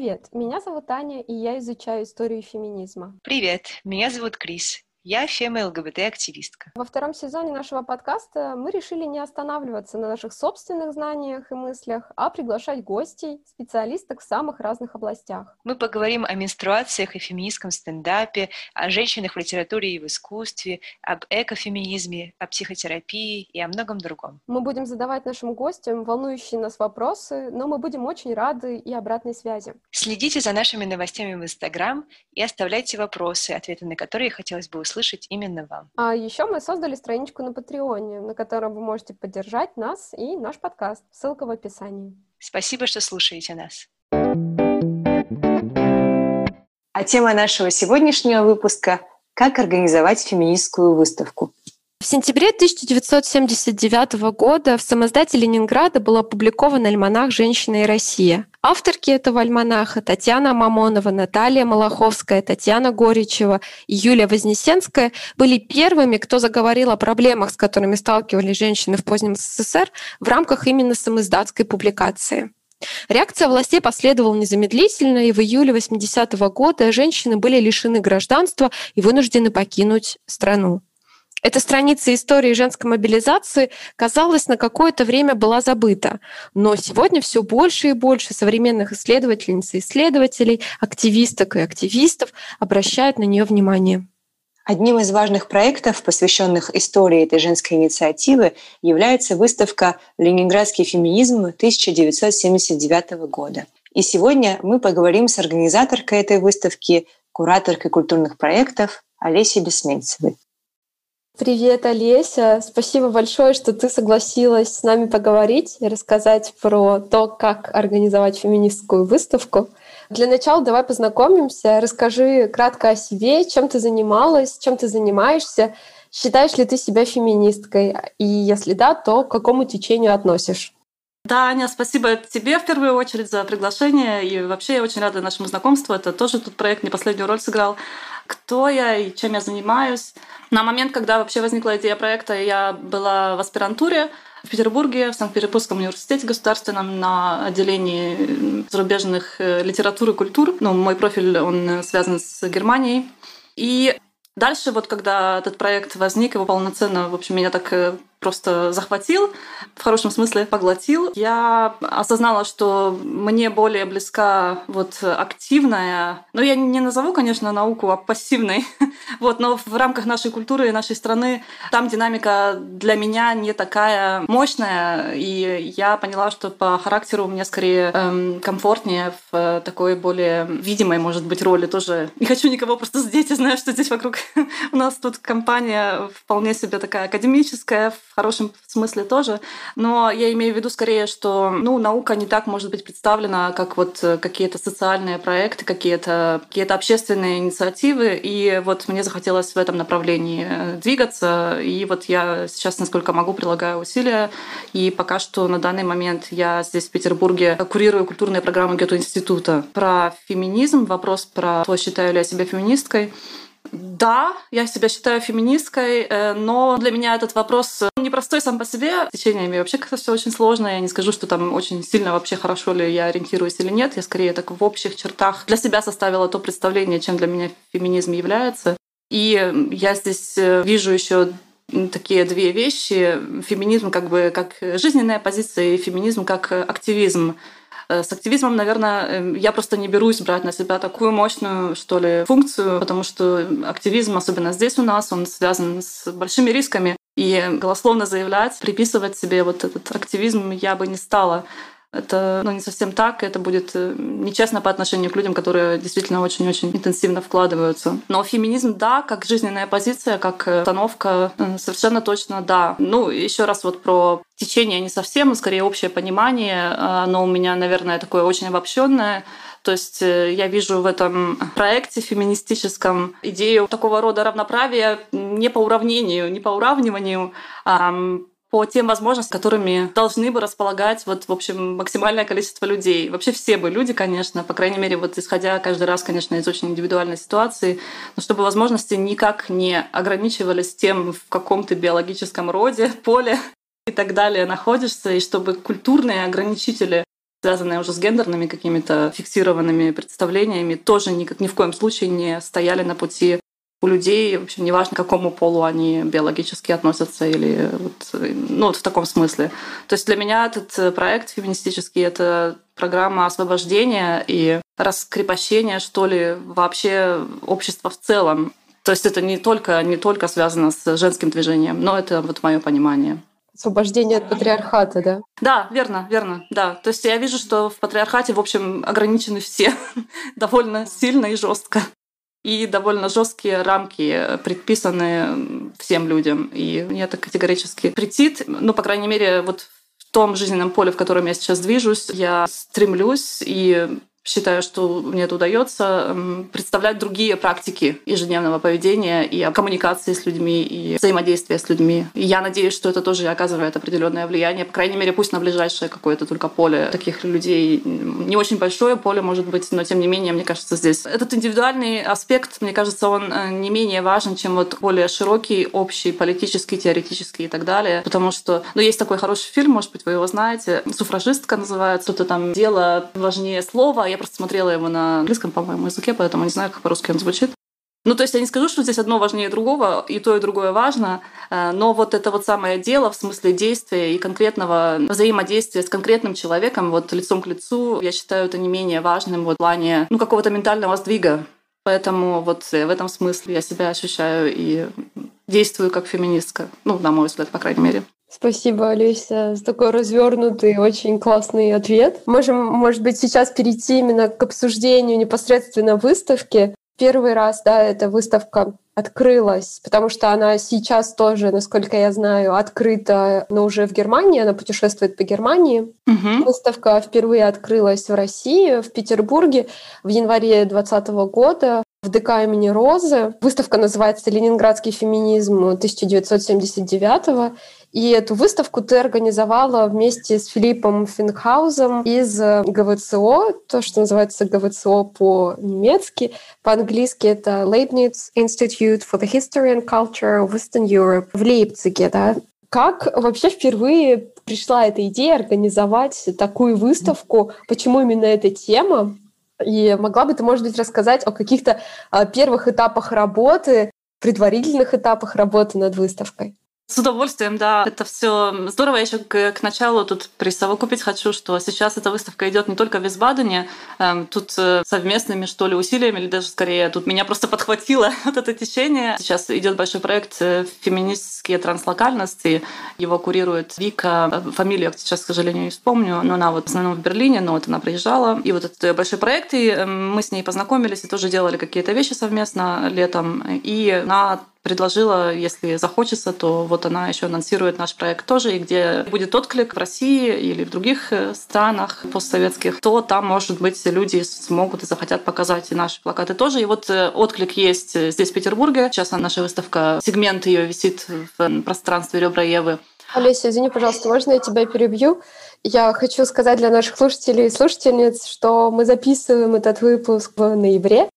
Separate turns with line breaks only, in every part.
Привет, меня зовут Аня, и я изучаю историю феминизма.
Привет, меня зовут Крис. Я фема-ЛГБТ-активистка.
Во втором сезоне нашего подкаста мы решили не останавливаться на наших собственных знаниях и мыслях, а приглашать гостей, специалисток в самых разных областях.
Мы поговорим о менструациях и феминистском стендапе, о женщинах в литературе и в искусстве, об экофеминизме, о психотерапии и о многом другом.
Мы будем задавать нашим гостям волнующие нас вопросы, но мы будем очень рады и обратной связи.
Следите за нашими новостями в Инстаграм и оставляйте вопросы, ответы на которые хотелось бы услышать услышать именно вам.
А еще мы создали страничку на Патреоне, на которой вы можете поддержать нас и наш подкаст. Ссылка в описании.
Спасибо, что слушаете нас. А тема нашего сегодняшнего выпуска – как организовать феминистскую выставку.
В сентябре 1979 года в самоздате Ленинграда был опубликован альманах «Женщина и Россия». Авторки этого альманаха Татьяна Мамонова, Наталья Малаховская, Татьяна Горичева и Юлия Вознесенская были первыми, кто заговорил о проблемах, с которыми сталкивались женщины в позднем СССР в рамках именно самоиздатской публикации. Реакция властей последовала незамедлительно, и в июле 80-го года женщины были лишены гражданства и вынуждены покинуть страну. Эта страница истории женской мобилизации, казалось, на какое-то время была забыта. Но сегодня все больше и больше современных исследовательниц и исследователей, активисток и активистов обращают на нее внимание.
Одним из важных проектов, посвященных истории этой женской инициативы, является выставка «Ленинградский феминизм» 1979 года. И сегодня мы поговорим с организаторкой этой выставки, кураторкой культурных проектов Олесей Бессмельцевой.
Привет, Олеся. Спасибо большое, что ты согласилась с нами поговорить и рассказать про то, как организовать феминистскую выставку. Для начала давай познакомимся. Расскажи кратко о себе, чем ты занималась, чем ты занимаешься. Считаешь ли ты себя феминисткой? И если да, то к какому течению относишь?
Да, Аня, спасибо тебе в первую очередь за приглашение. И вообще я очень рада нашему знакомству. Это тоже тут проект не последнюю роль сыграл. Кто я и чем я занимаюсь? На момент, когда вообще возникла идея проекта, я была в аспирантуре в Петербурге, в Санкт-Петербургском университете государственном на отделении зарубежных э, литературы и культур. Ну, мой профиль, он связан с Германией. И Дальше, вот когда этот проект возник, его полноценно, в общем, меня так э, просто захватил, в хорошем смысле поглотил. Я осознала, что мне более близка вот активная, ну я не назову, конечно, науку, а пассивной, вот, но в рамках нашей культуры и нашей страны там динамика для меня не такая мощная, и я поняла, что по характеру мне скорее эм, комфортнее в такой более видимой, может быть, роли тоже. Не хочу никого просто задеть, я знаю, что здесь вокруг у нас тут компания вполне себе такая академическая, в хорошем смысле тоже. Но я имею в виду скорее, что ну, наука не так может быть представлена, как вот какие-то социальные проекты, какие-то какие общественные инициативы. И вот мне захотелось в этом направлении э, двигаться. И вот я сейчас, насколько могу, прилагаю усилия. И пока что на данный момент я здесь, в Петербурге, курирую культурные программы Гетто-института. Про феминизм, вопрос про то, считаю ли я себя феминисткой. Да, я себя считаю феминисткой, э, но для меня этот вопрос непростой сам по себе. Течениями вообще как-то все очень сложно. Я не скажу, что там очень сильно вообще хорошо ли я ориентируюсь или нет. Я скорее так в общих чертах для себя составила то представление, чем для меня феминизм является. И я здесь э, вижу еще такие две вещи. Феминизм как бы как жизненная позиция и феминизм как активизм. Э, с активизмом, наверное, эм, я просто не берусь брать на себя такую мощную, что ли, функцию, потому что активизм, особенно здесь у нас, он связан с большими рисками. И голословно заявлять, приписывать себе вот этот активизм я бы не стала. Это ну, не совсем так, это будет э, нечестно по отношению к людям, которые действительно очень-очень интенсивно вкладываются. Но феминизм, да, как жизненная позиция, как установка, э, совершенно точно да. Ну, еще раз вот про течение не совсем, но скорее общее понимание. Оно у меня, наверное, такое очень обобщенное. То есть э, я вижу в этом проекте феминистическом идею такого рода равноправия не по уравнению, не по уравниванию, а по тем возможностям, которыми должны бы располагать вот, в общем, максимальное количество людей. Вообще все бы люди, конечно, по крайней мере, вот исходя каждый раз, конечно, из очень индивидуальной ситуации, но чтобы возможности никак не ограничивались тем, в каком ты биологическом роде, поле и так далее находишься, и чтобы культурные ограничители связанные уже с гендерными какими-то фиксированными представлениями, тоже никак, ни в коем случае не стояли на пути у людей, в общем, неважно, к какому полу они биологически относятся или вот, ну, вот в таком смысле. То есть для меня этот проект феминистический — это программа освобождения и раскрепощения, что ли, вообще общества в целом. То есть это не только, не только связано с женским движением, но это вот мое понимание.
Освобождение от патриархата, да?
Да, верно, верно, да. То есть я вижу, что в патриархате, в общем, ограничены все довольно сильно и жестко. И довольно жесткие рамки предписаны всем людям. И мне это категорически претит. Ну, по крайней мере, вот в том жизненном поле, в котором я сейчас движусь, я стремлюсь и считаю, что мне это удается представлять другие практики ежедневного поведения и коммуникации с людьми, и взаимодействия с людьми. И я надеюсь, что это тоже оказывает определенное влияние, по крайней мере, пусть на ближайшее какое-то только поле таких людей. Не очень большое поле, может быть, но тем не менее, мне кажется, здесь этот индивидуальный аспект, мне кажется, он э, не менее важен, чем вот более широкий, общий, политический, теоретический и так далее. Потому что, ну, есть такой хороший фильм, может быть, вы его знаете, «Суфражистка» называется, что-то там «Дело важнее слова», я просто смотрела его на английском, по-моему, языке, поэтому не знаю, как по-русски он звучит. Ну, то есть я не скажу, что здесь одно важнее другого, и то, и другое важно, э, но вот это вот самое дело в смысле действия и конкретного взаимодействия с конкретным человеком, вот лицом к лицу, я считаю это не менее важным вот в плане ну, какого-то ментального сдвига. Поэтому вот в этом смысле я себя ощущаю и действую как феминистка, ну, на мой взгляд, по крайней мере.
Спасибо, Олеся, за такой развернутый, очень классный ответ. Можем, может быть, сейчас перейти именно к обсуждению непосредственно выставки. Первый раз, да, эта выставка открылась, потому что она сейчас тоже, насколько я знаю, открыта, но уже в Германии, она путешествует по Германии. Угу. Выставка впервые открылась в России, в Петербурге в январе 2020 года в ДК имени Розы. Выставка называется «Ленинградский феминизм 1979 и эту выставку ты организовала вместе с Филиппом Финкхаузом из э, ГВЦО, то, что называется ГВЦО по-немецки. По-английски это Leibniz Institute for the History and Culture of Western Europe в Лейпциге. Да? Как вообще впервые пришла эта идея организовать такую выставку? Почему именно эта тема? И могла бы ты, может быть, рассказать о каких-то а, первых этапах работы, предварительных этапах работы над выставкой?
С удовольствием, да. Это все здорово. Я еще к, к началу тут присовокупить хочу, что сейчас эта выставка идет не только в Висбадене, эм, тут э, совместными, что ли, усилиями, или даже скорее тут меня просто подхватило вот это течение. Сейчас идет большой проект э, «Феминистские транслокальности». Его курирует Вика. Фамилию я сейчас, к сожалению, не вспомню, но она вот в основном в Берлине, но вот она приезжала. И вот этот большой проект, и эм, мы с ней познакомились и тоже делали какие-то вещи совместно летом. И на предложила, если захочется, то вот она еще анонсирует наш проект тоже, и где будет отклик в России или в других э, странах постсоветских, то там, может быть, люди смогут и захотят показать и наши плакаты тоже. И вот э, отклик есть здесь, в Петербурге. Сейчас наша выставка, сегмент ее висит в пространстве Ребра Евы.
Олеся, извини, пожалуйста, можно я тебя перебью? Я хочу сказать для наших слушателей и слушательниц, что мы записываем этот выпуск в ноябре,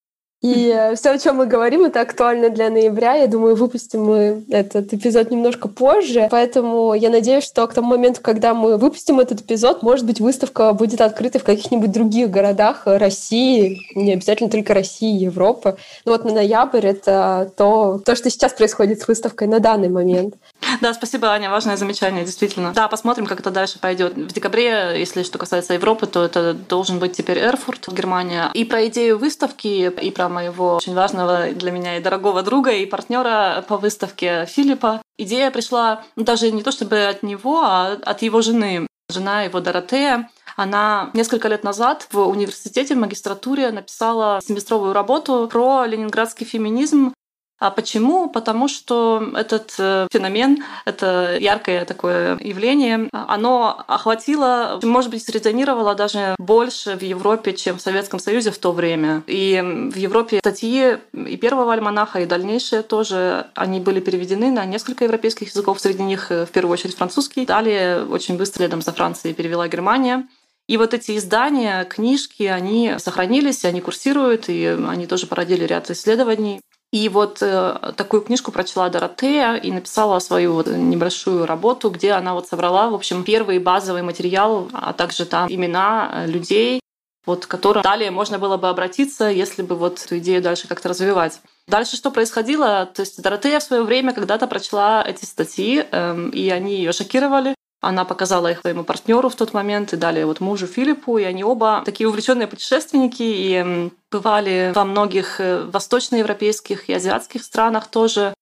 и все, о чем мы говорим, это актуально для ноября. Я думаю, выпустим мы этот эпизод немножко позже. Поэтому я надеюсь, что к тому моменту, когда мы выпустим этот эпизод, может быть, выставка будет открыта в каких-нибудь других городах России, не обязательно только России, Европы. Но вот на ноябрь это то, то, что сейчас происходит с выставкой на данный момент.
Да, спасибо, Аня, важное замечание, действительно. Да, посмотрим, как это дальше пойдет. В декабре, если что касается Европы, то это должен быть теперь Эрфурт, Германия. И про идею выставки, и про моего очень важного для меня и дорогого друга, и партнера по выставке Филиппа. Идея пришла ну, даже не то чтобы от него, а от его жены. Жена его Доротея, она несколько лет назад в университете в магистратуре написала семестровую работу про ленинградский феминизм а почему? Потому что этот э, феномен, это яркое такое явление, оно охватило, может быть, срезонировало даже больше в Европе, чем в Советском Союзе в то время. И в Европе статьи и первого альманаха, и дальнейшие тоже, они были переведены на несколько европейских языков, среди них э, в первую очередь французский. Далее очень быстро рядом за Францией перевела Германия. И вот эти издания, книжки, они сохранились, они курсируют, и они тоже породили ряд исследований. И вот э, такую книжку прочла Доротея и написала свою вот небольшую работу, где она вот собрала, в общем, первый базовый материал, а также там имена людей, вот, к которым далее можно было бы обратиться, если бы вот эту идею дальше как-то развивать. Дальше что происходило? То есть Доротея в свое время когда-то прочла эти статьи, эм, и они ее шокировали. Она показала их своему партнеру в тот момент и далее вот мужу Филиппу, и они оба такие увлеченные путешественники и бывали во многих э, восточноевропейских и азиатских странах тоже.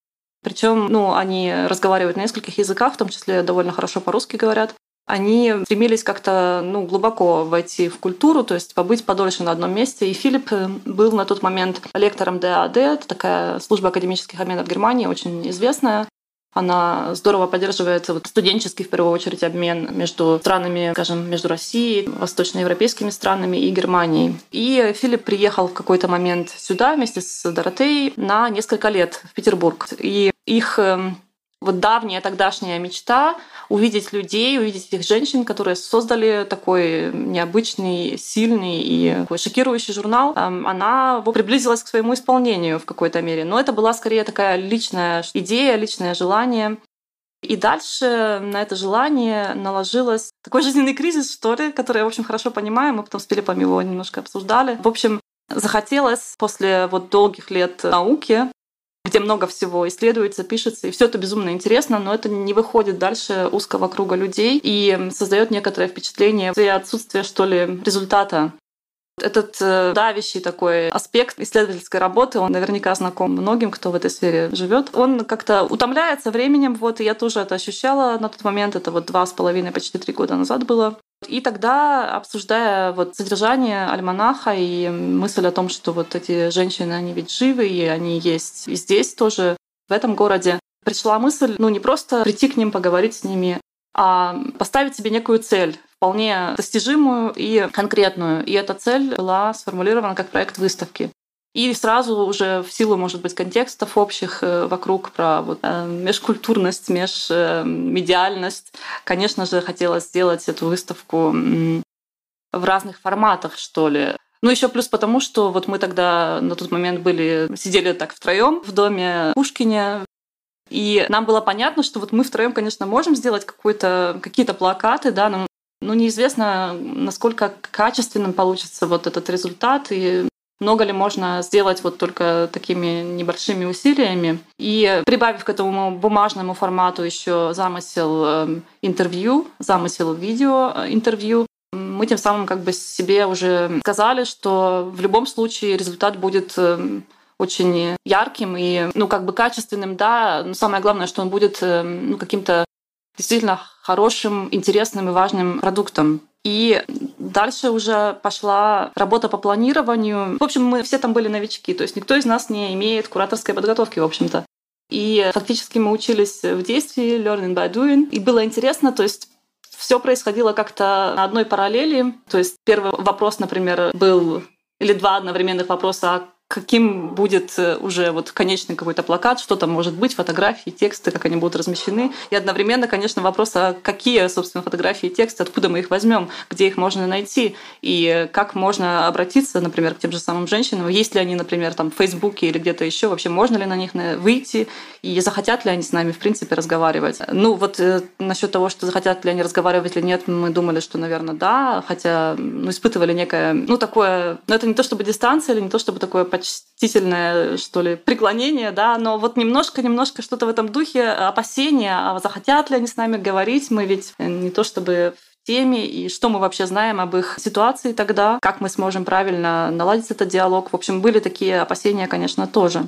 Причем, ну, они разговаривают на нескольких языках, в том числе довольно хорошо по-русски говорят. Они стремились как-то ну, глубоко войти в культуру, то есть побыть подольше на одном месте. И Филипп э, был на тот момент лектором ДАД, это такая служба академических обменов Германии, очень известная. Она здорово поддерживает вот студенческий, в первую очередь, обмен между странами, скажем, между Россией, восточноевропейскими странами и Германией. И Филипп приехал в какой-то момент сюда вместе с Доротеей на несколько лет в Петербург. И их эм, вот давняя тогдашняя мечта увидеть людей, увидеть этих женщин, которые создали такой необычный, сильный и такой шокирующий журнал, она приблизилась к своему исполнению в какой-то мере. Но это была скорее такая личная идея, личное желание. И дальше на это желание наложилось такой жизненный кризис, что ли, который я, в общем, хорошо понимаю. Мы потом с Филиппом его немножко обсуждали. В общем, захотелось после вот долгих лет науки где много всего исследуется, пишется, и все это безумно интересно, но это не выходит дальше узкого круга людей и создает некоторое впечатление и отсутствие, что ли, результата. Этот э, давящий такой аспект исследовательской работы, он наверняка знаком многим, кто в этой сфере живет. Он как-то утомляется временем, вот, и я тоже это ощущала на тот момент, это вот два с половиной, почти три года назад было. И тогда, обсуждая вот содержание альманаха и мысль о том, что вот эти женщины, они ведь живы, и они есть и здесь тоже, в этом городе, пришла мысль, ну не просто прийти к ним, поговорить с ними, а поставить себе некую цель, вполне достижимую и конкретную. И эта цель была сформулирована как проект выставки. И сразу уже в силу, может быть, контекстов общих э, вокруг про вот, э, межкультурность, межмедиальность, конечно же, хотелось сделать эту выставку в разных форматах, что ли. Ну, еще плюс потому, что вот мы тогда на тот момент были, сидели так втроем в доме Пушкине, и нам было понятно, что вот мы втроем, конечно, можем сделать какие-то плакаты, да, но ну, неизвестно, насколько качественным получится вот этот результат. И много ли можно сделать вот только такими небольшими усилиями. И прибавив к этому бумажному формату еще замысел эм, интервью, замысел видео э, интервью, мы тем самым как бы себе уже сказали, что в любом случае результат будет эм, очень ярким и ну как бы качественным, да, но самое главное, что он будет эм, ну, каким-то действительно хорошим, интересным и важным продуктом. И дальше уже пошла работа по планированию. В общем, мы все там были новички, то есть никто из нас не имеет кураторской подготовки, в общем-то. И фактически мы учились в действии, learning by doing. И было интересно, то есть все происходило как-то на одной параллели. То есть первый вопрос, например, был или два одновременных вопроса, а каким будет э, уже вот конечный какой-то плакат, что там может быть, фотографии, тексты, как они будут размещены. И одновременно, конечно, вопрос, а какие, собственно, фотографии и тексты, откуда мы их возьмем, где их можно найти, и как можно обратиться, например, к тем же самым женщинам, есть ли они, например, там в Фейсбуке или где-то еще, вообще можно ли на них выйти, и захотят ли они с нами, в принципе, разговаривать. Ну, вот э, насчет того, что захотят ли они разговаривать или нет, мы думали, что, наверное, да, хотя ну, испытывали некое, ну, такое, ну, это не то чтобы дистанция или не то чтобы такое почтительное, что ли, преклонение, да, но вот немножко-немножко что-то в этом духе, опасения, а захотят ли они с нами говорить, мы ведь не то чтобы в теме и что мы вообще знаем об их ситуации тогда, как мы сможем правильно наладить этот диалог. В общем, были такие опасения, конечно, тоже.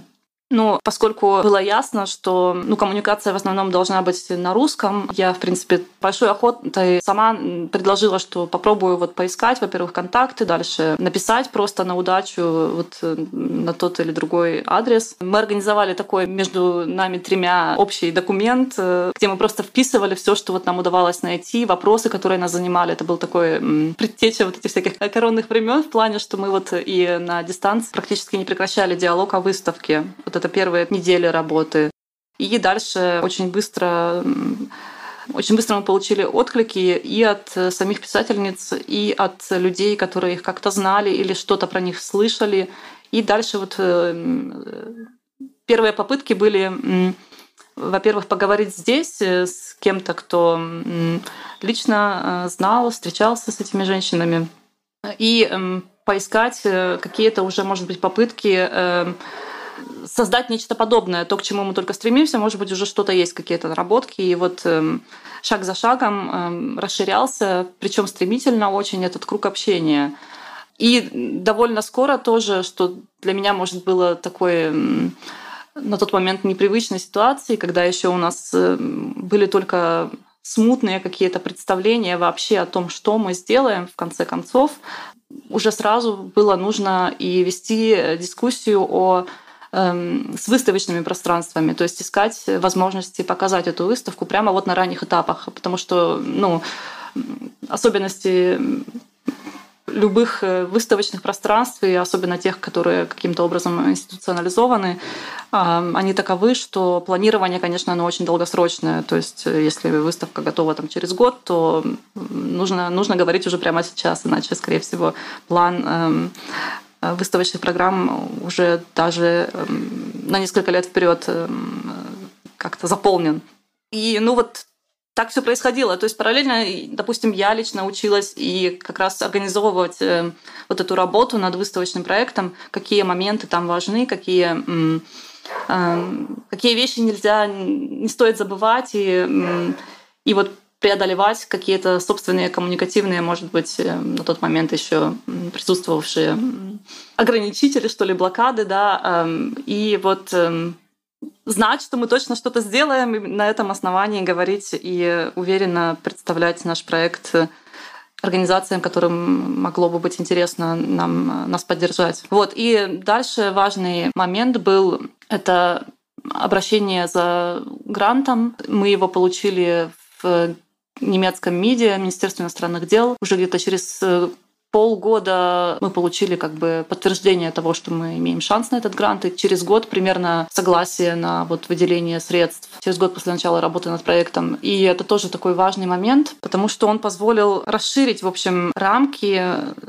Но поскольку было ясно, что ну, коммуникация в основном должна быть на русском, я, в принципе, большой охотой сама предложила, что попробую вот поискать, во-первых, контакты, дальше написать просто на удачу вот э, на тот или другой адрес. Мы организовали такой между нами тремя общий документ, э, где мы просто вписывали все, что вот нам удавалось найти, вопросы, которые нас занимали. Это был такой предтеча вот этих всяких коронных времен в плане, что мы вот и на дистанции практически не прекращали диалог о выставке. Вот это первые недели работы. И дальше очень быстро очень быстро мы получили отклики и от самих писательниц, и от людей, которые их как-то знали или что-то про них слышали. И дальше вот э, первые попытки были, во-первых, поговорить здесь с кем-то, кто лично знал, встречался с этими женщинами, и поискать какие-то уже, может быть, попытки создать нечто подобное, то, к чему мы только стремимся, может быть, уже что-то есть, какие-то наработки, и вот э, шаг за шагом э, расширялся, причем стремительно очень этот круг общения. И довольно скоро тоже, что для меня, может, было такой э, на тот момент непривычной ситуации, когда еще у нас э, были только смутные какие-то представления вообще о том, что мы сделаем в конце концов, уже сразу было нужно и вести дискуссию о Эм, с выставочными пространствами, то есть искать возможности показать эту выставку прямо вот на ранних этапах, потому что ну, особенности любых э, выставочных пространств, и особенно тех, которые каким-то образом институционализованы, они таковы, что планирование, конечно, оно очень долгосрочное. То есть э, если выставка готова там, через год, то нужно, нужно говорить уже прямо сейчас, иначе, скорее всего, план эм, выставочных программ уже даже эм, на несколько лет вперед эм, как-то заполнен. И ну вот так все происходило. То есть параллельно, допустим, я лично училась и как раз организовывать э, вот эту работу над выставочным проектом, какие моменты там важны, какие эм, какие вещи нельзя, не стоит забывать. И, и вот преодолевать какие-то собственные коммуникативные, может быть, э, на тот момент еще присутствовавшие ограничители, что ли, блокады, да, эм, и вот эм, знать, что мы точно что-то сделаем, и на этом основании говорить и уверенно представлять наш проект организациям, которым могло бы быть интересно нам, нас поддержать. Вот. И дальше важный момент был — это обращение за грантом. Мы его получили в немецком МИДе, Министерстве иностранных дел. Уже где-то через э, полгода мы получили как бы подтверждение того, что мы имеем шанс на этот грант, и через год примерно согласие на вот выделение средств, через год после начала работы над проектом. И это тоже такой важный момент, потому что он позволил расширить, в общем, рамки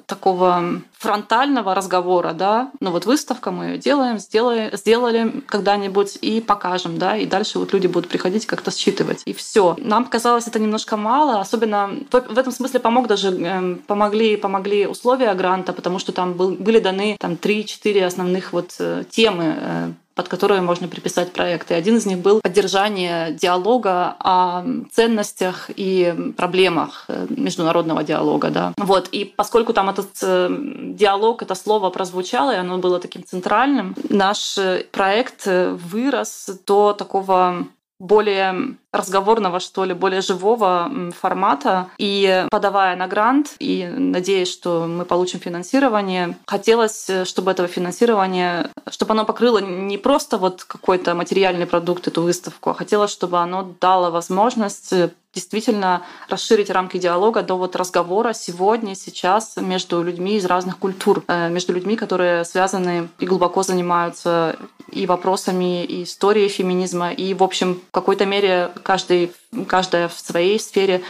такого фронтального разговора, да, ну вот выставка мы ее делаем, сделаем, сделали когда-нибудь и покажем, да, и дальше вот люди будут приходить как-то считывать, и все. Нам казалось это немножко мало, особенно в этом смысле помог даже, эм, помогли, помогли условия гранта, потому что там был, были даны там 3-4 основных вот э, темы э, под которые можно приписать проекты. Один из них был поддержание диалога о ценностях и проблемах э, международного диалога. Да. Вот. И поскольку там этот э, диалог, это слово прозвучало, и оно было таким центральным, наш э, проект вырос до такого более разговорного, что ли, более живого формата. И подавая на грант и надеясь, что мы получим финансирование, хотелось, э, чтобы этого финансирования, чтобы оно покрыло не просто вот какой-то материальный продукт, эту выставку, а хотелось, чтобы оно дало возможность э, действительно расширить рамки диалога до вот разговора сегодня, сейчас между людьми из разных культур, э, между людьми, которые связаны и глубоко занимаются и вопросами и историей феминизма, и, в общем, в какой-то мере каждый, каждая в своей сфере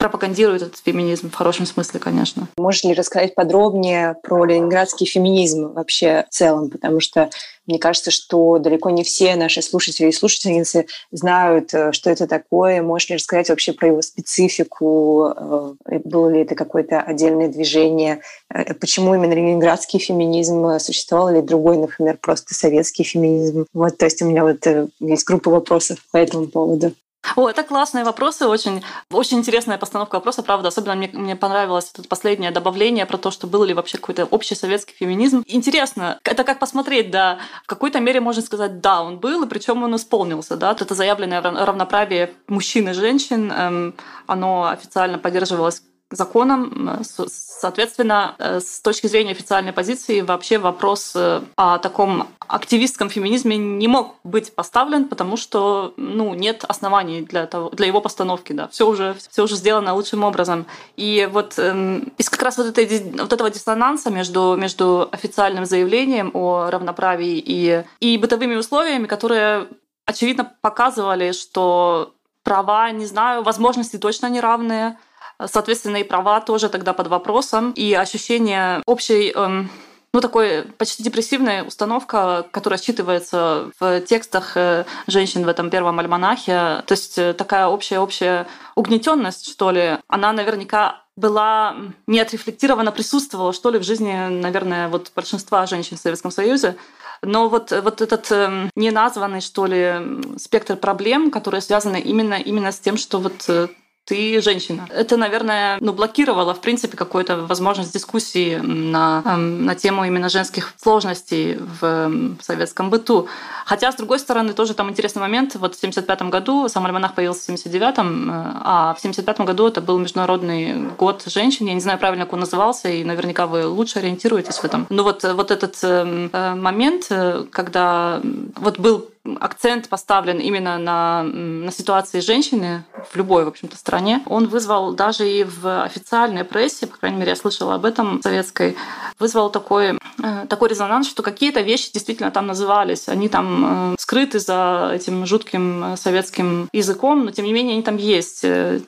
пропагандирует этот феминизм в хорошем смысле, конечно.
Можешь ли рассказать подробнее про ленинградский феминизм вообще в целом? Потому что мне кажется, что далеко не все наши слушатели и слушательницы знают, э, что это такое. Можешь ли рассказать вообще про его специфику? Э, было ли это какое-то отдельное движение? Э, почему именно ленинградский феминизм? Существовал ли другой, например, просто советский феминизм? Вот, то есть у меня вот есть группа вопросов по этому поводу.
О, это классные вопросы, очень, очень интересная постановка вопроса, правда. Особенно мне, мне понравилось это последнее добавление про то, что был ли вообще какой-то общий советский феминизм. Интересно, это как посмотреть, да, в какой-то мере можно сказать, да, он был, и причем он исполнился, да. Это заявленное равноправие мужчин и женщин, эм, оно официально поддерживалось законом. Соответственно, э, с точки зрения официальной позиции вообще вопрос э, о таком активистском феминизме не мог быть поставлен, потому что ну, нет оснований для, того, для его постановки. Да. Все, уже, все уже сделано лучшим образом. И вот эм, из как раз вот, этой, вот этого диссонанса между, между официальным заявлением о равноправии и, и бытовыми условиями, которые очевидно показывали, что права, не знаю, возможности точно неравные, Соответственно, и права тоже тогда под вопросом, и ощущение общей эм, ну, такой почти депрессивная установка, которая считывается в текстах э, женщин в этом первом альманахе. То есть э, такая общая-общая угнетенность, что ли, она наверняка была не отрефлектирована, присутствовала, что ли, в жизни, наверное, вот большинства женщин в Советском Союзе. Но вот, вот этот э, неназванный, что ли, спектр проблем, которые связаны именно, именно с тем, что вот э, ты женщина. Это, наверное, ну, блокировало, в принципе, какую-то возможность дискуссии на, эм, на тему именно женских сложностей в эм, советском быту. Хотя, с другой стороны, тоже там интересный момент. Вот в 75 году сам альманах появился в 79-м, э, а в 75 году это был Международный год женщин. Я не знаю правильно, как он назывался, и наверняка вы лучше ориентируетесь в этом. Но вот, вот этот эм, э, момент, э, когда вот был акцент поставлен именно на, на ситуации женщины в любой, в общем-то, стране, он вызвал даже и в официальной прессе, по крайней мере, я слышала об этом советской, вызвал такой, э, такой резонанс, что какие-то вещи действительно там назывались. Они там э, скрыты за этим жутким советским языком, но тем не менее они там есть э,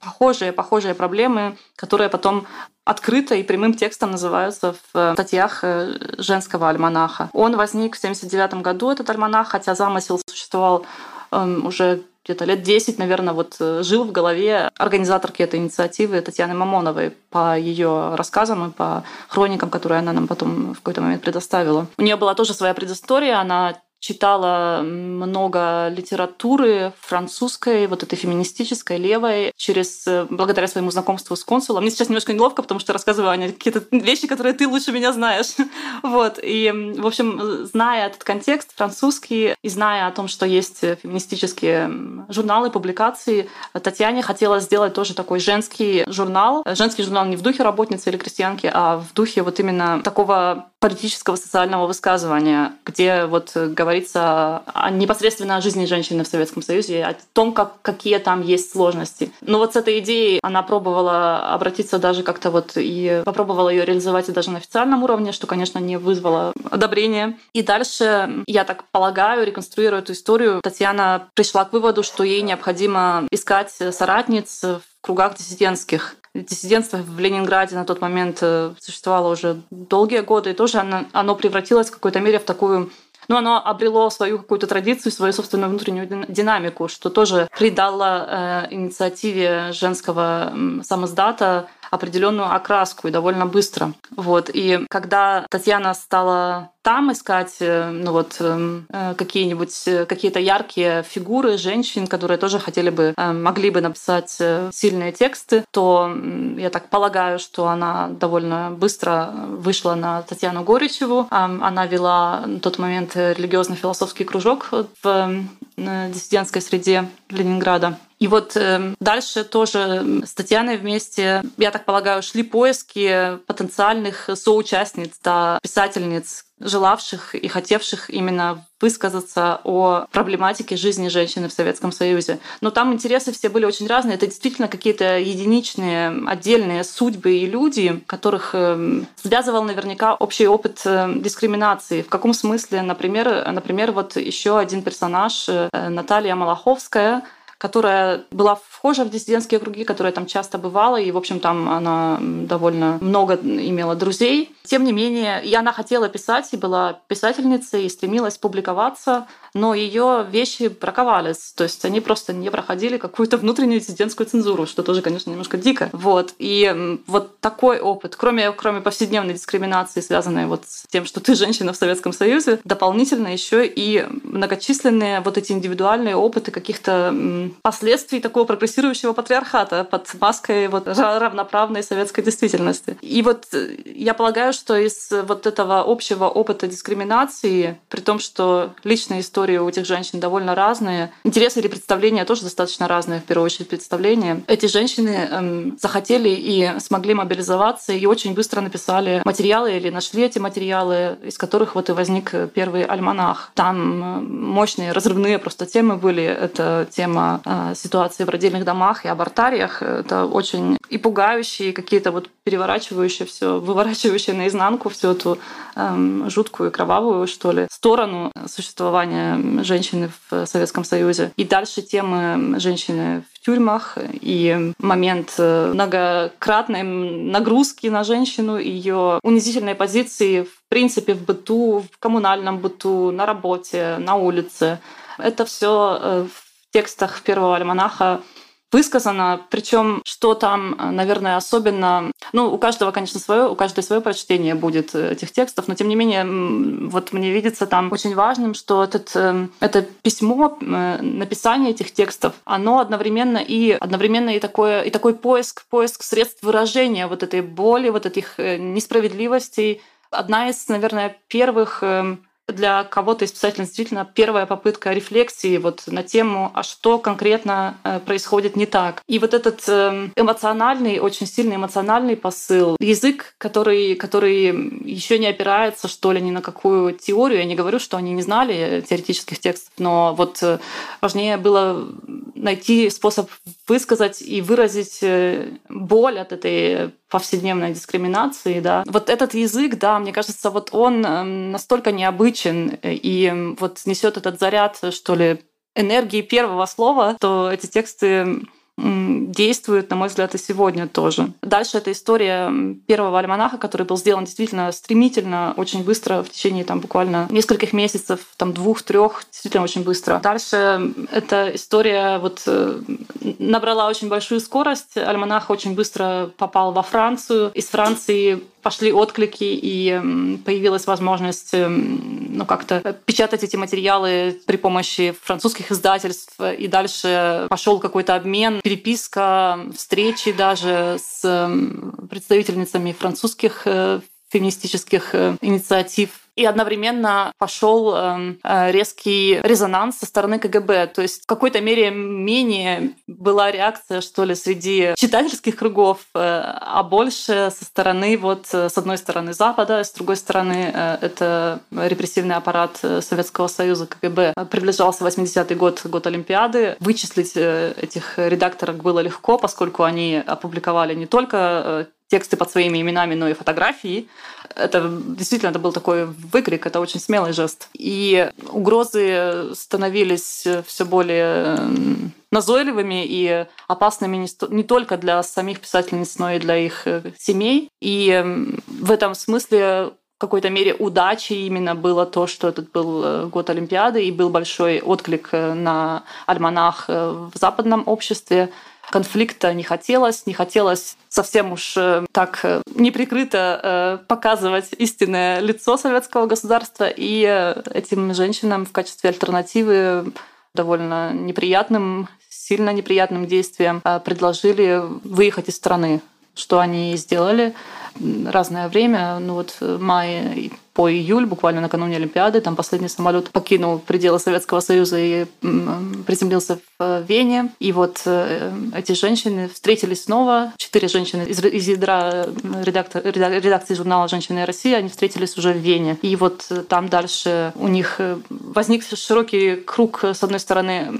похожие, похожие проблемы, которые потом открыто и прямым текстом называются в статьях э, женского альманаха. Он возник в 1979 году, этот альманах, хотя замысел существовал эм, уже где-то лет 10, наверное, вот э, жил в голове организаторки этой инициативы Татьяны Мамоновой по ее рассказам и по хроникам, которые она нам потом в какой-то момент предоставила. У нее была тоже своя предыстория, она читала много литературы французской, вот этой феминистической, левой, через, э, благодаря своему знакомству с консулом. Мне сейчас немножко неловко, потому что рассказываю, Аня, какие-то вещи, которые ты лучше меня знаешь. вот. И, в общем, зная этот контекст французский и зная о том, что есть феминистические журналы, публикации, Татьяне хотела сделать тоже такой женский журнал. Женский журнал не в духе работницы или крестьянки, а в духе вот именно такого политического социального высказывания, где вот говорится о непосредственно о жизни женщины в Советском Союзе, о том, как, какие там есть сложности. Но вот с этой идеей она пробовала обратиться даже как-то вот и попробовала ее реализовать и даже на официальном уровне, что, конечно, не вызвало одобрения. И дальше, я так полагаю, реконструируя эту историю, Татьяна пришла к выводу, что ей необходимо искать соратниц в кругах диссидентских. Диссидентство в Ленинграде на тот момент э, существовало уже долгие годы, и тоже оно, оно превратилось в какой-то мере в такую ну, оно обрело свою какую-то традицию, свою собственную внутреннюю динамику, что тоже придало э, инициативе женского самоздата определенную окраску и довольно быстро. Вот. И когда Татьяна стала там искать э, ну вот, эм, э, какие-нибудь э, какие-то яркие фигуры женщин, которые тоже хотели бы, могли бы написать сильные тексты, то я так полагаю, что она довольно быстро вышла на Татьяну Горичеву. Она вела на тот момент религиозно-философский кружок в диссидентской среде Ленинграда. И вот э, дальше тоже с Татьяной вместе, я так полагаю, шли поиски потенциальных соучастниц, да, писательниц, желавших и хотевших именно высказаться о проблематике жизни женщины в Советском Союзе. Но там интересы все были очень разные. Это действительно какие-то единичные, отдельные судьбы и люди, которых эм, связывал наверняка общий опыт э, дискриминации. В каком смысле, например, например вот еще один персонаж э, Наталья Малаховская, которая была вхожа в диссидентские круги, которая там часто бывала, и, в общем, там она довольно много имела друзей. Тем не менее, и она хотела писать, и была писательницей, и стремилась публиковаться, но ее вещи браковались, то есть они просто не проходили какую-то внутреннюю диссидентскую цензуру, что тоже, конечно, немножко дико. Вот. И вот такой опыт, кроме, кроме повседневной дискриминации, связанной вот с тем, что ты женщина в Советском Союзе, дополнительно еще и многочисленные вот эти индивидуальные опыты каких-то последствий такого прогрессирующего патриархата под маской вот равноправной советской действительности. И вот э, я полагаю, что из вот этого общего опыта дискриминации, при том, что личная история у этих женщин довольно разные, интересы или представления тоже достаточно разные, в первую очередь представления, эти женщины эм, захотели и смогли мобилизоваться и очень быстро написали материалы или нашли эти материалы, из которых вот и возник первый альманах. Там э, мощные разрывные просто темы были. Это тема э, ситуации в родильных домах и абортариях. Это очень и пугающие, какие-то вот переворачивающие все, выворачивающие наизнанку всю эту жуткую, кровавую, что ли, сторону существования женщины в Советском Союзе. И дальше темы женщины в тюрьмах и момент э, многократной нагрузки на женщину, ее унизительной позиции в принципе в быту, в коммунальном быту, на работе, на улице. Это все э, в текстах первого альманаха высказано, причем что там, наверное, особенно, ну, у каждого, конечно, свое, у каждой свое прочтение будет э, этих текстов, но тем не менее, вот мне видится там очень важным, что этот, э, это письмо, э, написание этих текстов, оно одновременно и одновременно и такое и такой поиск, поиск средств выражения вот этой боли, вот этих несправедливостей. Одна из, наверное, первых для кого-то из писателей действительно первая попытка рефлексии вот на тему, а что конкретно э, происходит не так. И вот этот эм, эмоциональный, очень сильный эмоциональный посыл, язык, который, который еще не опирается, что ли, ни на какую теорию. Я не говорю, что они не знали теоретических текстов, но вот э, важнее было найти способ высказать и выразить э, боль от этой повседневной дискриминации, да. Вот этот язык, да, мне кажется, вот он эм, настолько необычен и эм, вот несет этот заряд, что ли, энергии первого слова, то эти тексты действует, на мой взгляд, и сегодня тоже. Дальше это история первого альманаха, который был сделан действительно стремительно, очень быстро, в течение там буквально нескольких месяцев, там двух-трех, действительно очень быстро. Дальше эта история вот э, набрала очень большую скорость. Альманах очень быстро попал во Францию. Из Франции пошли отклики, и появилась возможность ну, как-то печатать эти материалы при помощи французских издательств. И дальше пошел какой-то обмен, переписка, встречи даже с представительницами французских э, феминистических э, инициатив и одновременно пошел эм, э, резкий резонанс со стороны КГБ. То есть в какой-то мере менее была реакция, что ли, среди читательских кругов, э, а больше со стороны, вот, с одной стороны Запада, с другой стороны это репрессивный аппарат Советского Союза КГБ. Приближался 80-й год, год Олимпиады. Вычислить этих редакторов было легко, поскольку они опубликовали не только тексты под своими именами, но и фотографии. Это действительно это был такой выкрик, это очень смелый жест. И угрозы становились все более назойливыми и опасными не, не только для самих писательниц, но и для их э, семей. И в этом смысле в какой-то мере удачи именно было то, что этот был э, год Олимпиады и был большой отклик э, на альманах в западном обществе конфликта не хотелось, не хотелось совсем уж э, так э, неприкрыто э, показывать истинное лицо советского государства, и этим женщинам в качестве альтернативы довольно неприятным, сильно неприятным действием предложили выехать из страны, что они и сделали. Разное время, ну вот май по июль, буквально накануне Олимпиады, там последний самолет покинул пределы Советского Союза и приземлился в э, Вене. И вот э, эти женщины встретились снова. Четыре женщины из, из ядра редактор, редакции журнала «Женщины и Россия», они встретились уже в Вене. И вот э, там дальше у них возник широкий круг, с одной стороны,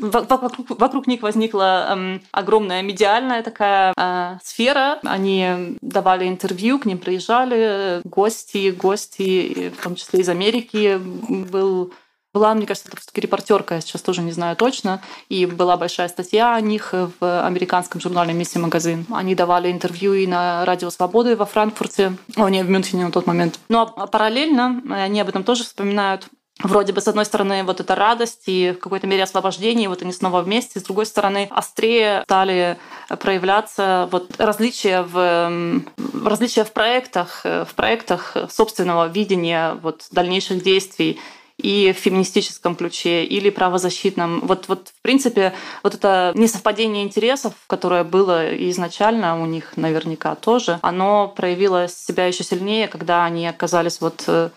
вокруг, вокруг них возникла огромная медиальная такая сфера. Они давали интервью, к ним приезжали гости, гости и в том числе из Америки был была, мне кажется, это все-таки репортерка, я сейчас тоже не знаю точно. И была большая статья о них в американском журнале «Миссия Магазин». Они давали интервью и на Радио Свободы во Франкфурте, о, не, в Мюнхене на тот момент. Но а параллельно они об этом тоже вспоминают вроде бы, с одной стороны, вот эта радость и в какой-то мере освобождение, вот они снова вместе, с другой стороны, острее стали проявляться вот различия в, различия в проектах, в проектах собственного видения вот дальнейших действий и в феминистическом ключе, или правозащитном. Вот, вот в принципе, вот это несовпадение интересов, которое было изначально у них наверняка тоже, оно проявило себя еще сильнее, когда они оказались вот э,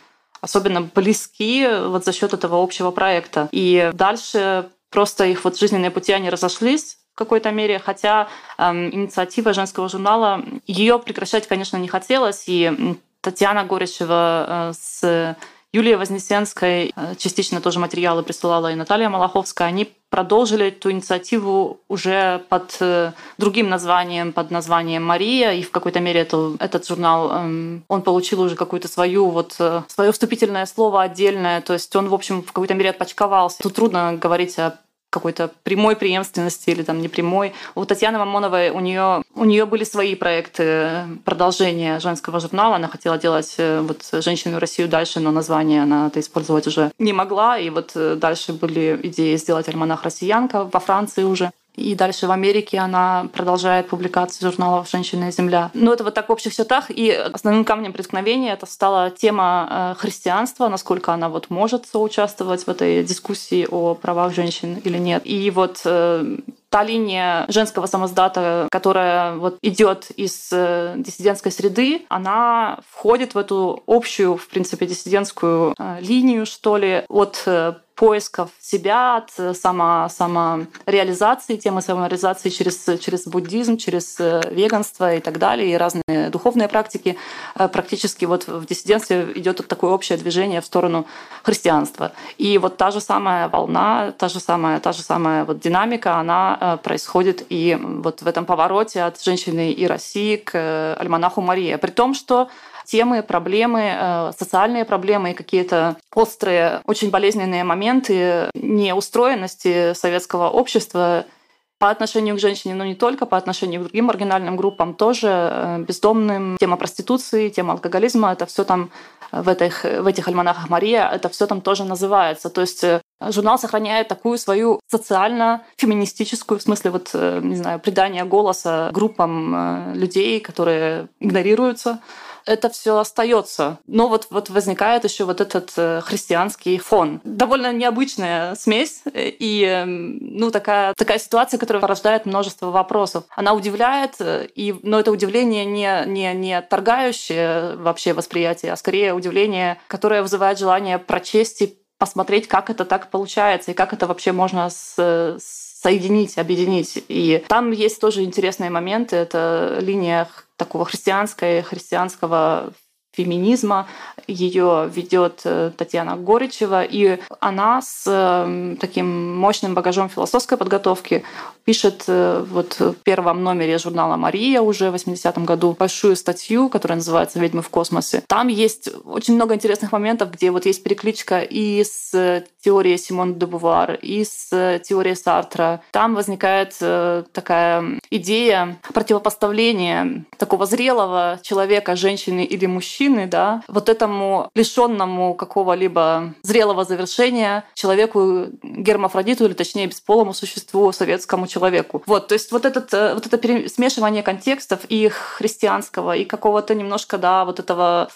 особенно близки вот за счет этого общего проекта. И дальше просто их вот жизненные пути, они разошлись в какой-то мере, хотя эм, инициатива женского журнала, ее прекращать, конечно, не хотелось, и Татьяна Горячева э, с Юлия Вознесенская, э, частично тоже материалы присылала и Наталья Малаховская, они продолжили эту инициативу уже под э, другим названием, под названием «Мария», и в какой-то мере это, этот журнал, эм, он получил уже какую-то свою, вот, э, свое вступительное слово отдельное, то есть он, в общем, в какой-то мере отпочковался. Тут трудно говорить о какой-то прямой преемственности или там непрямой. У Татьяны Мамоновой у нее у нее были свои проекты продолжения женского журнала. Она хотела делать э, вот «Женщину Россию» дальше, но название она это использовать уже не могла. И вот э, дальше были идеи сделать «Альманах Россиянка» во Франции уже. И дальше в Америке она продолжает публикации журналов «Женщина и земля». Но это вот так в общих чертах. И основным камнем преткновения это стала тема э, христианства, насколько она вот может соучаствовать в этой дискуссии о правах женщин или нет. И вот э, та линия женского самоздата, которая вот идет из э, диссидентской среды, она входит в эту общую, в принципе, диссидентскую линию, что ли, от поисков себя, от э, само, самореализации, темы самореализации через, через буддизм, через э, веганство и так далее, и разные духовные практики. Э, практически вот в диссидентстве идет такое общее движение в сторону христианства. И вот та же самая волна, та же самая, та же самая вот динамика, она происходит и вот в этом повороте от женщины и России к альманаху Мария. При том, что темы, проблемы, э, социальные проблемы и какие-то острые, очень болезненные моменты неустроенности советского общества по отношению к женщине, но не только, по отношению к другим маргинальным группам тоже, э, бездомным, тема проституции, тема алкоголизма, это все там э, в этих, в этих альманахах Мария, это все там тоже называется. То есть журнал сохраняет такую свою социально-феминистическую, в смысле, вот, не знаю, придание голоса группам людей, которые игнорируются, это все остается. Но вот, вот возникает еще вот этот э, христианский фон. Довольно необычная смесь э, и эм, ну, такая, такая ситуация, которая порождает множество вопросов. Она удивляет, э, и, но это удивление не, не, не отторгающее вообще восприятие, а скорее удивление, которое вызывает желание прочесть и посмотреть, как это так получается, и как это вообще можно с, соединить, объединить. И там есть тоже интересные моменты. Это линия такого христианского, христианского феминизма. Ее ведет э, Татьяна Горичева, и она с эм, таким мощным багажом философской подготовки пишет э, вот в первом номере журнала «Мария» уже в 80-м году большую статью, которая называется «Ведьмы в космосе». Там есть очень много интересных моментов, где вот есть перекличка и с теорией Симон де Бувар, и с теорией Сартра. Там возникает э, такая идея противопоставления такого зрелого человека, женщины или мужчины, да, вот этому лишенному какого-либо зрелого завершения человеку гермафродиту, или точнее бесполому существу советскому человеку. Вот, то есть вот, этот, э, вот это смешивание контекстов и христианского, и какого-то немножко, да, вот этого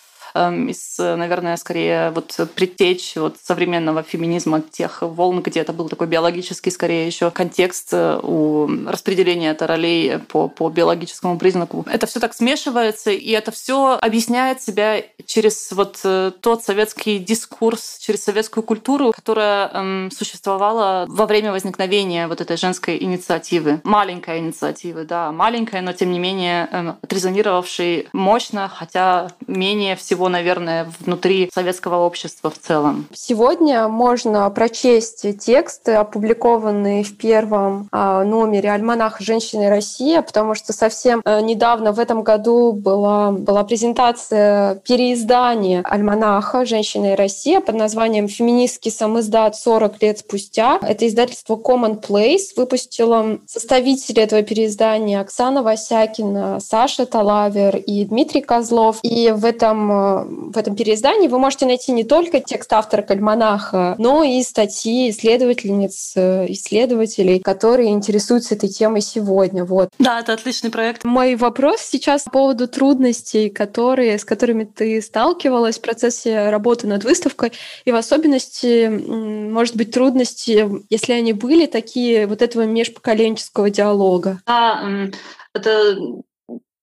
из, наверное, скорее вот предтечь вот современного феминизма тех волн, где это был такой биологический, скорее еще контекст э, у распределения это ролей по, по биологическому признаку. Это все так смешивается, и это все объясняет себя через вот э, тот советский дискурс, через советскую культуру, которая эм, существовала во время возникновения вот этой женской инициативы. Маленькой инициативы, да, маленькая, но тем не менее эм, отрезонировавшей мощно, хотя менее всего наверное, внутри советского общества в целом.
Сегодня можно прочесть тексты, опубликованные в первом а, номере «Альманах женщины Россия», потому что совсем э, недавно в этом году была, была презентация переиздания «Альманаха женщины Россия» под названием «Феминистский самоиздат 40 лет спустя». Это издательство Common Place выпустило составители этого переиздания Оксана Васякина, Саша Талавер и Дмитрий Козлов. И в этом э, в этом переиздании вы можете найти не только текст автора Кальманаха, но и статьи исследовательниц, э, исследователей, которые интересуются этой темой сегодня. Вот.
Да, это отличный проект.
Мой вопрос сейчас по поводу трудностей, которые, с которыми ты сталкивалась в процессе работы над выставкой, и в особенности, может быть, трудности, если они были такие, вот этого межпоколенческого диалога.
Да, это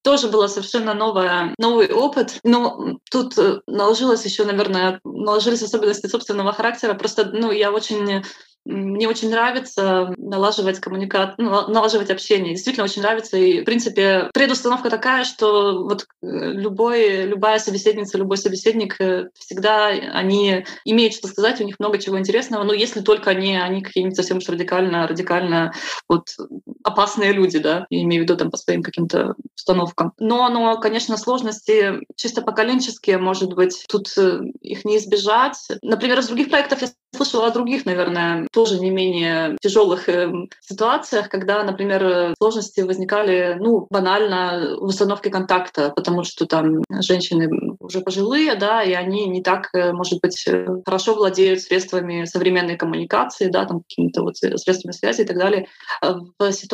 тоже было совершенно новое, новый опыт. Но тут э, наложилось еще, наверное, наложились особенности собственного характера. Просто, ну, я очень мне очень нравится налаживать коммуникацию, ну, налаживать общение. Действительно очень нравится. И, в принципе, предустановка такая, что вот э, любой, любая собеседница, любой собеседник э, всегда они имеют что сказать, у них много чего интересного. Но если только они, они какие-нибудь совсем уж радикально, радикально вот опасные люди, да, я имею в виду там по своим каким-то установкам. Но, но, конечно, сложности чисто поколенческие, может быть, тут э, их не избежать. Например, из других проектов я слышала о других, наверное, тоже не менее тяжелых э, ситуациях, когда, например, сложности возникали, ну, банально в установке контакта, потому что там женщины уже пожилые, да, и они не так, э, может быть, э, хорошо владеют средствами современной коммуникации, да, там какими-то вот средствами связи и так далее. В ситуации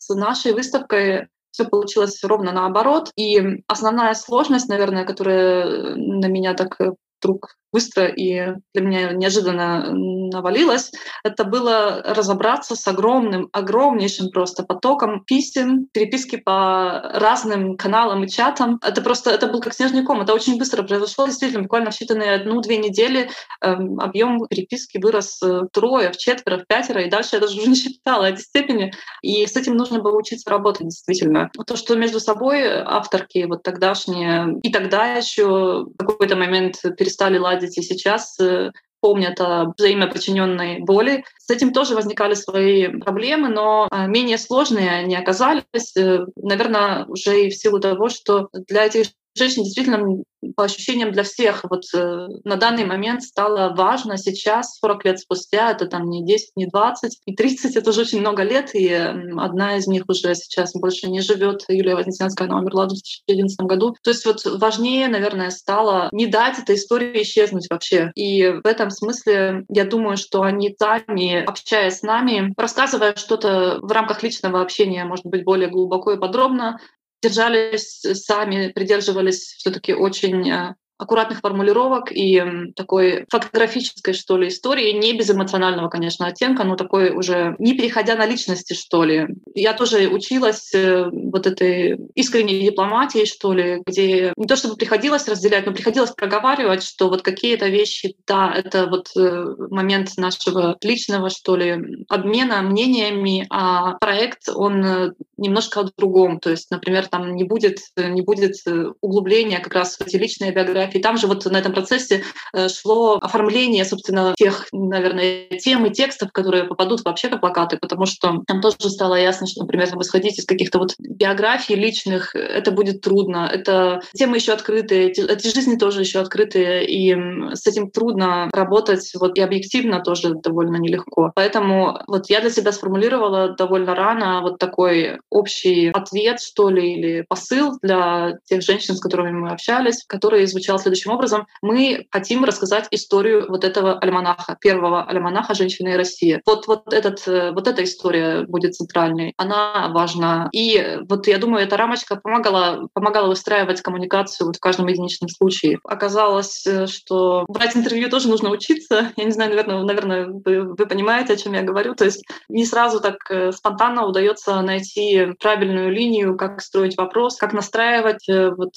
с нашей выставкой все получилось ровно наоборот. И основная сложность, наверное, которая на меня так вдруг быстро и для меня неожиданно навалилось, это было разобраться с огромным, огромнейшим просто потоком писем, переписки по разным каналам и чатам. Это просто, это был как снежный ком. Это очень быстро произошло, действительно, буквально в считанные одну-две недели эм, объем переписки вырос э, трое, в четверо, в пятеро, и дальше я даже уже не считала эти степени. И с этим нужно было учиться работать, действительно. То, что между собой авторки вот тогдашние и тогда еще в какой-то момент перестали ладить ладить и сейчас э, помнят о взаимоподчиненной боли. С этим тоже возникали свои проблемы, но э, менее сложные они оказались, э, наверное, уже и в силу того, что для этих женщин действительно по ощущениям для всех вот э, на данный момент стало важно сейчас, 40 лет спустя, это там не 10, не 20, и 30, это уже очень много лет, и одна из них уже сейчас больше не живет, Юлия Вознесенская, она умерла в 2011 году. То есть вот важнее, наверное, стало не дать этой истории исчезнуть вообще. И в этом смысле я думаю, что они сами, общаясь с нами, рассказывая что-то в рамках личного общения, может быть, более глубоко и подробно, держались сами, придерживались все-таки очень э, аккуратных формулировок и такой фотографической, что ли, истории, не без эмоционального, конечно, оттенка, но такой уже не переходя на личности, что ли. Я тоже училась э, вот этой искренней дипломатии, что ли, где не то чтобы приходилось разделять, но приходилось проговаривать, что вот какие-то вещи, да, это вот э, момент нашего личного, что ли, обмена мнениями, а проект, он э, немножко о другом. То есть, например, там не будет, не будет углубления как раз в эти личные биографии, фотографий. Там же вот на этом процессе э, шло оформление, собственно, тех, наверное, тем и текстов, которые попадут вообще как плакаты, потому что там тоже стало ясно, что, например, там исходить из каких-то вот биографий личных, это будет трудно. Это темы еще открытые, эти, жизни тоже еще открытые, и с этим трудно работать вот и объективно тоже довольно нелегко. Поэтому вот я для себя сформулировала довольно рано вот такой общий ответ, что ли, или посыл для тех женщин, с которыми мы общались, который звучал следующим образом. Мы хотим рассказать историю вот этого альманаха, первого альманаха «Женщины и Россия». Вот, вот, этот, э, вот эта история будет центральной. Она важна. И вот я думаю, эта рамочка помогала, помогала выстраивать коммуникацию вот в каждом единичном случае. Оказалось, э, что брать интервью тоже нужно учиться. Я не знаю, наверное, наверное вы, вы понимаете, о чем я говорю. То есть не сразу так э, спонтанно удается найти правильную линию, как строить вопрос, как настраивать вот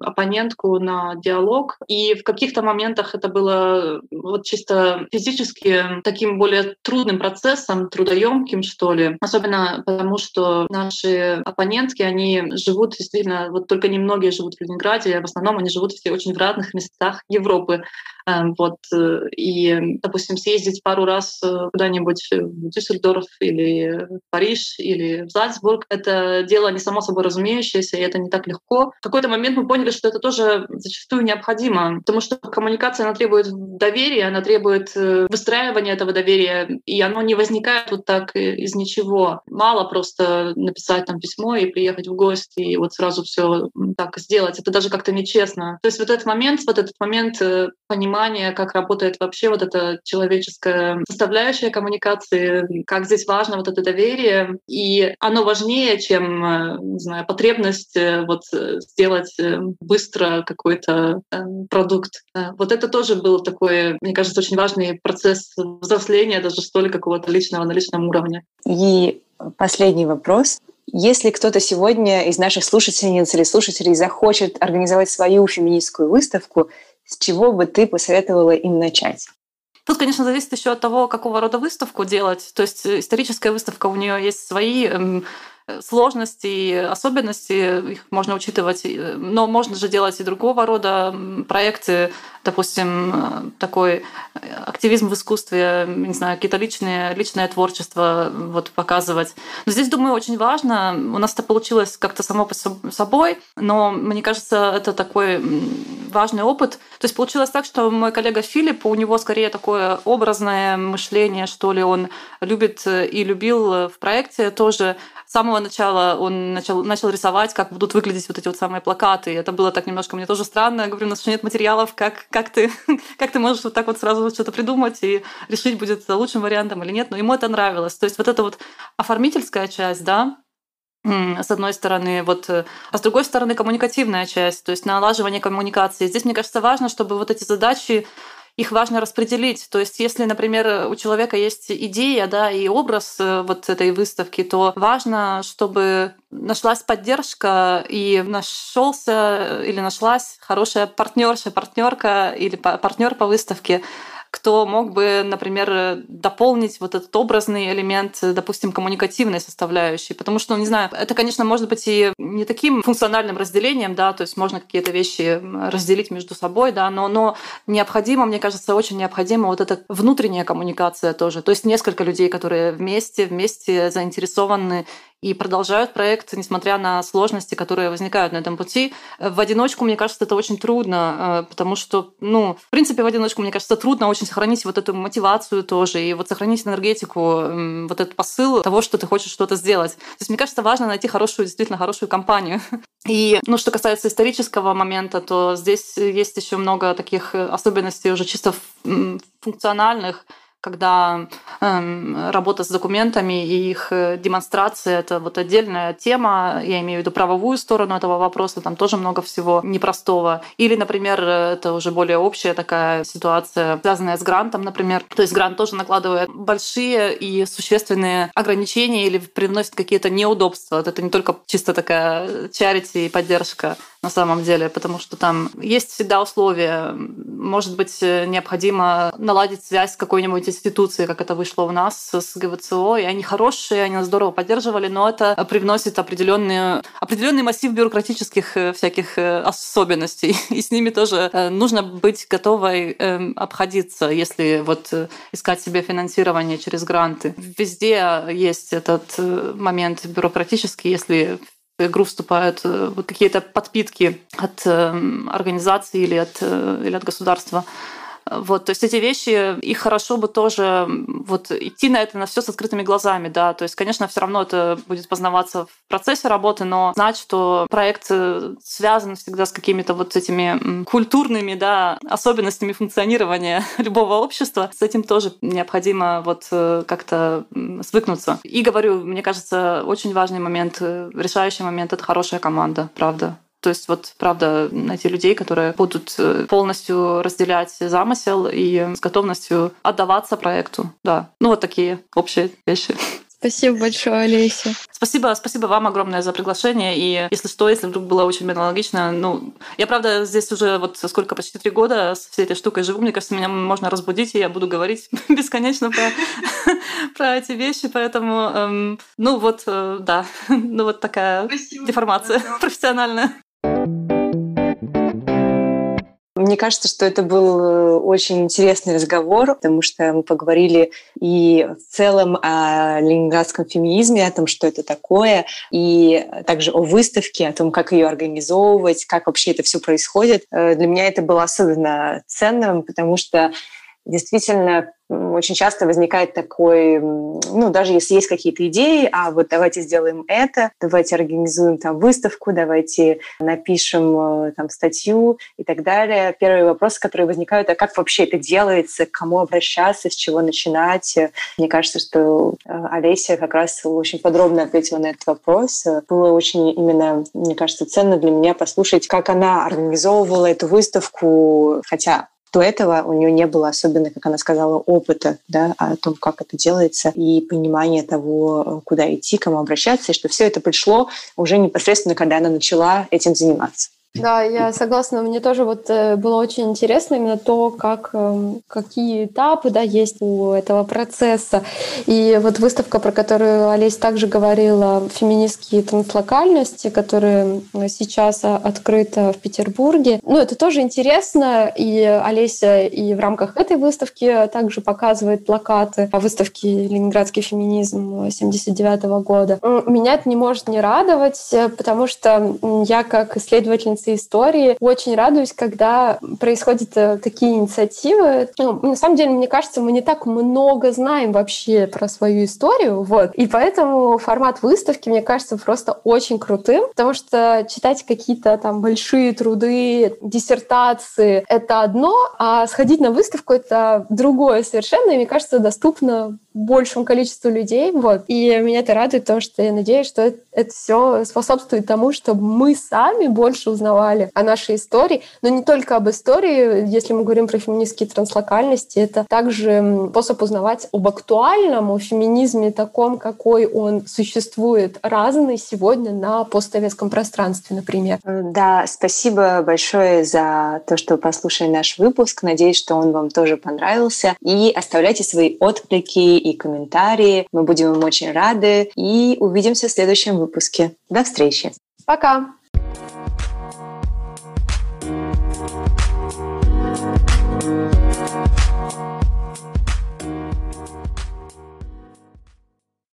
оппонентку на диалог диалог. И в каких-то моментах это было вот чисто физически таким более трудным процессом, трудоемким, что ли. Особенно потому, что наши оппонентки, они живут действительно, вот только немногие живут в Ленинграде, а в основном они живут все очень в разных местах Европы. Эм, вот, э, и, допустим, съездить пару раз э, куда-нибудь в Дюссельдорф или в Париж или в Зальцбург — это дело не само собой разумеющееся, и это не так легко. В какой-то момент мы поняли, что это тоже зачастую необходимо, потому что коммуникация, она требует доверия, она требует э, выстраивания этого доверия, и оно не возникает вот так из ничего. Мало просто написать там письмо и приехать в гости, и вот сразу все так сделать. Это даже как-то нечестно. То есть вот этот момент, вот этот момент понимания понимание, как работает вообще вот эта человеческая составляющая коммуникации, как здесь важно вот это доверие. И оно важнее, чем, э, не знаю, потребность э, вот э, сделать быстро какой-то продукт. Вот это тоже был такой, мне кажется, очень важный процесс взросления, даже что ли, какого-то личного на личном уровне.
И последний вопрос. Если кто-то сегодня из наших слушательниц или слушателей захочет организовать свою феминистскую выставку, с чего бы ты посоветовала им начать?
Тут, конечно, зависит еще от того, какого рода выставку делать. То есть историческая выставка, у нее есть свои эм, сложности и особенности, их можно учитывать, но можно же делать и другого рода проекты, допустим, такой активизм в искусстве, не знаю, какие-то личные, личное творчество вот, показывать. Но здесь, думаю, очень важно, у нас это получилось как-то само по собой, но мне кажется, это такой важный опыт. То есть получилось так, что мой коллега Филипп, у него скорее такое образное мышление, что ли, он любит и любил в проекте тоже с самого начала он начал, начал рисовать, как будут выглядеть вот эти вот самые плакаты. Это было так немножко мне тоже странно. Я говорю, у нас еще нет материалов, как, как, ты, как ты можешь вот так вот сразу что-то придумать и решить, будет лучшим вариантом или нет. Но ему это нравилось. То есть вот эта вот оформительская часть, да, с одной стороны, вот, а с другой стороны, коммуникативная часть, то есть налаживание коммуникации. Здесь, мне кажется, важно, чтобы вот эти задачи их важно распределить. То есть, если, например, у человека есть идея, да, и образ э, вот этой выставки, то важно, чтобы нашлась поддержка и нашелся или нашлась хорошая партнерша, партнерка или партнер по выставке, кто мог бы, например, дополнить вот этот образный элемент, допустим, коммуникативной составляющей. Потому что, ну, не знаю, это, конечно, может быть и не таким функциональным разделением, да, то есть можно какие-то вещи разделить между собой, да, но, но необходимо, мне кажется, очень необходима вот эта внутренняя коммуникация тоже. То есть несколько людей, которые вместе, вместе заинтересованы и продолжают проект, несмотря на сложности, которые возникают на этом пути. В одиночку, мне кажется, это очень трудно, э, потому что, ну, в принципе, в одиночку, мне кажется, трудно очень сохранить вот эту мотивацию тоже, и вот сохранить энергетику, вот этот посыл того, что ты хочешь что-то сделать. То есть, мне кажется, важно найти хорошую, действительно хорошую компанию. И, ну, что касается исторического момента, то здесь есть еще много таких особенностей уже чисто функциональных, когда э, работа с документами и их э, демонстрация это вот отдельная тема. Я имею в виду правовую сторону этого вопроса, там тоже много всего непростого. Или, например, это уже более общая такая ситуация, связанная с грантом, например. То есть грант тоже накладывает большие и существенные ограничения или приносит какие-то неудобства. Это не только чисто такая чарити и поддержка на самом деле, потому что там есть всегда условия. Может быть, необходимо наладить связь с какой-нибудь институцией, как это вышло у нас с ГВЦО, и они хорошие, они нас здорово поддерживали, но это привносит определенный, определенный массив бюрократических э, всяких э, особенностей, и с ними тоже э, нужно быть готовой эм, обходиться, если вот искать себе финансирование через гранты. Везде есть этот момент бюрократический, если в игру вступают э, вот какие-то подпитки от эм, организации или от, э, или от государства. Вот, то есть эти вещи, их хорошо бы тоже вот идти на это на все с открытыми глазами, да. То есть, конечно, все равно это будет познаваться в процессе работы, но знать, что проект э, связан всегда с какими-то вот этими культурными, да, особенностями функционирования любого общества, с этим тоже необходимо вот э, как-то свыкнуться. И говорю, мне кажется, очень важный момент, э, решающий момент — это хорошая команда, правда. То есть вот, правда, найти людей, которые будут э, полностью разделять замысел и с готовностью отдаваться проекту. Да, ну вот такие общие вещи.
Спасибо большое, Олеся.
Спасибо, спасибо вам огромное за приглашение. И если что, если вдруг было очень аналогично, ну, я, правда, здесь уже вот сколько, почти три года с всей этой штукой живу. Мне кажется, меня можно разбудить, и я буду говорить бесконечно про, про эти вещи. Поэтому, эм, ну вот, э, да, ну вот такая спасибо, деформация профессиональная.
Мне кажется, что это был э, очень интересный разговор, потому что мы поговорили и в целом о ленинградском феминизме, о том, что это такое, и также о выставке, о том, как ее организовывать, как вообще это все происходит. Э, для меня это было особенно ценным, потому что действительно очень часто возникает такой, ну, даже если есть какие-то идеи, а вот давайте сделаем это, давайте организуем там выставку, давайте напишем э, там статью и так далее. Первые вопросы, которые возникают, а как вообще это делается, к кому обращаться, с чего начинать? Мне кажется, что э, Олеся как раз очень подробно ответила на этот вопрос. Было очень именно, мне кажется, ценно для меня послушать, как она организовывала эту выставку, хотя до этого у нее не было особенно, как она сказала, опыта да, о том, как это делается, и понимания того, куда идти, кому обращаться, и что все это пришло уже непосредственно, когда она начала этим заниматься.
Да, я согласна. Мне тоже вот э, было очень интересно именно то, как, эм, какие этапы да, есть у этого процесса. И вот выставка, про которую Олесь также говорила, феминистские транслокальности, которые сейчас а, открыта в Петербурге. Ну, это тоже интересно, и Олеся и в рамках этой выставки также показывает плакаты по выставке «Ленинградский феминизм» 79 года. Меня это не может не радовать, потому что я как исследовательница истории очень радуюсь, когда происходят э, такие инициативы. Ну, на самом деле, мне кажется, мы не так много знаем вообще про свою историю, вот. И поэтому формат выставки, мне кажется, просто очень крутым, потому что читать какие-то там большие труды, диссертации — это одно, а сходить на выставку — это другое совершенно, и мне кажется, доступно большему количеству людей. Вот. И меня это радует, потому что я надеюсь, что это, это все способствует тому, чтобы мы сами больше узнавали о нашей истории. Но не только об истории, если мы говорим про феминистские транслокальности, это также способ узнавать об актуальном, о феминизме таком, какой он существует, разный сегодня на постсоветском пространстве, например.
Да, спасибо большое за то, что послушали наш выпуск. Надеюсь, что он вам тоже понравился. И оставляйте свои отклики и комментарии. Мы будем им очень рады. И увидимся в следующем выпуске. До встречи.
Пока.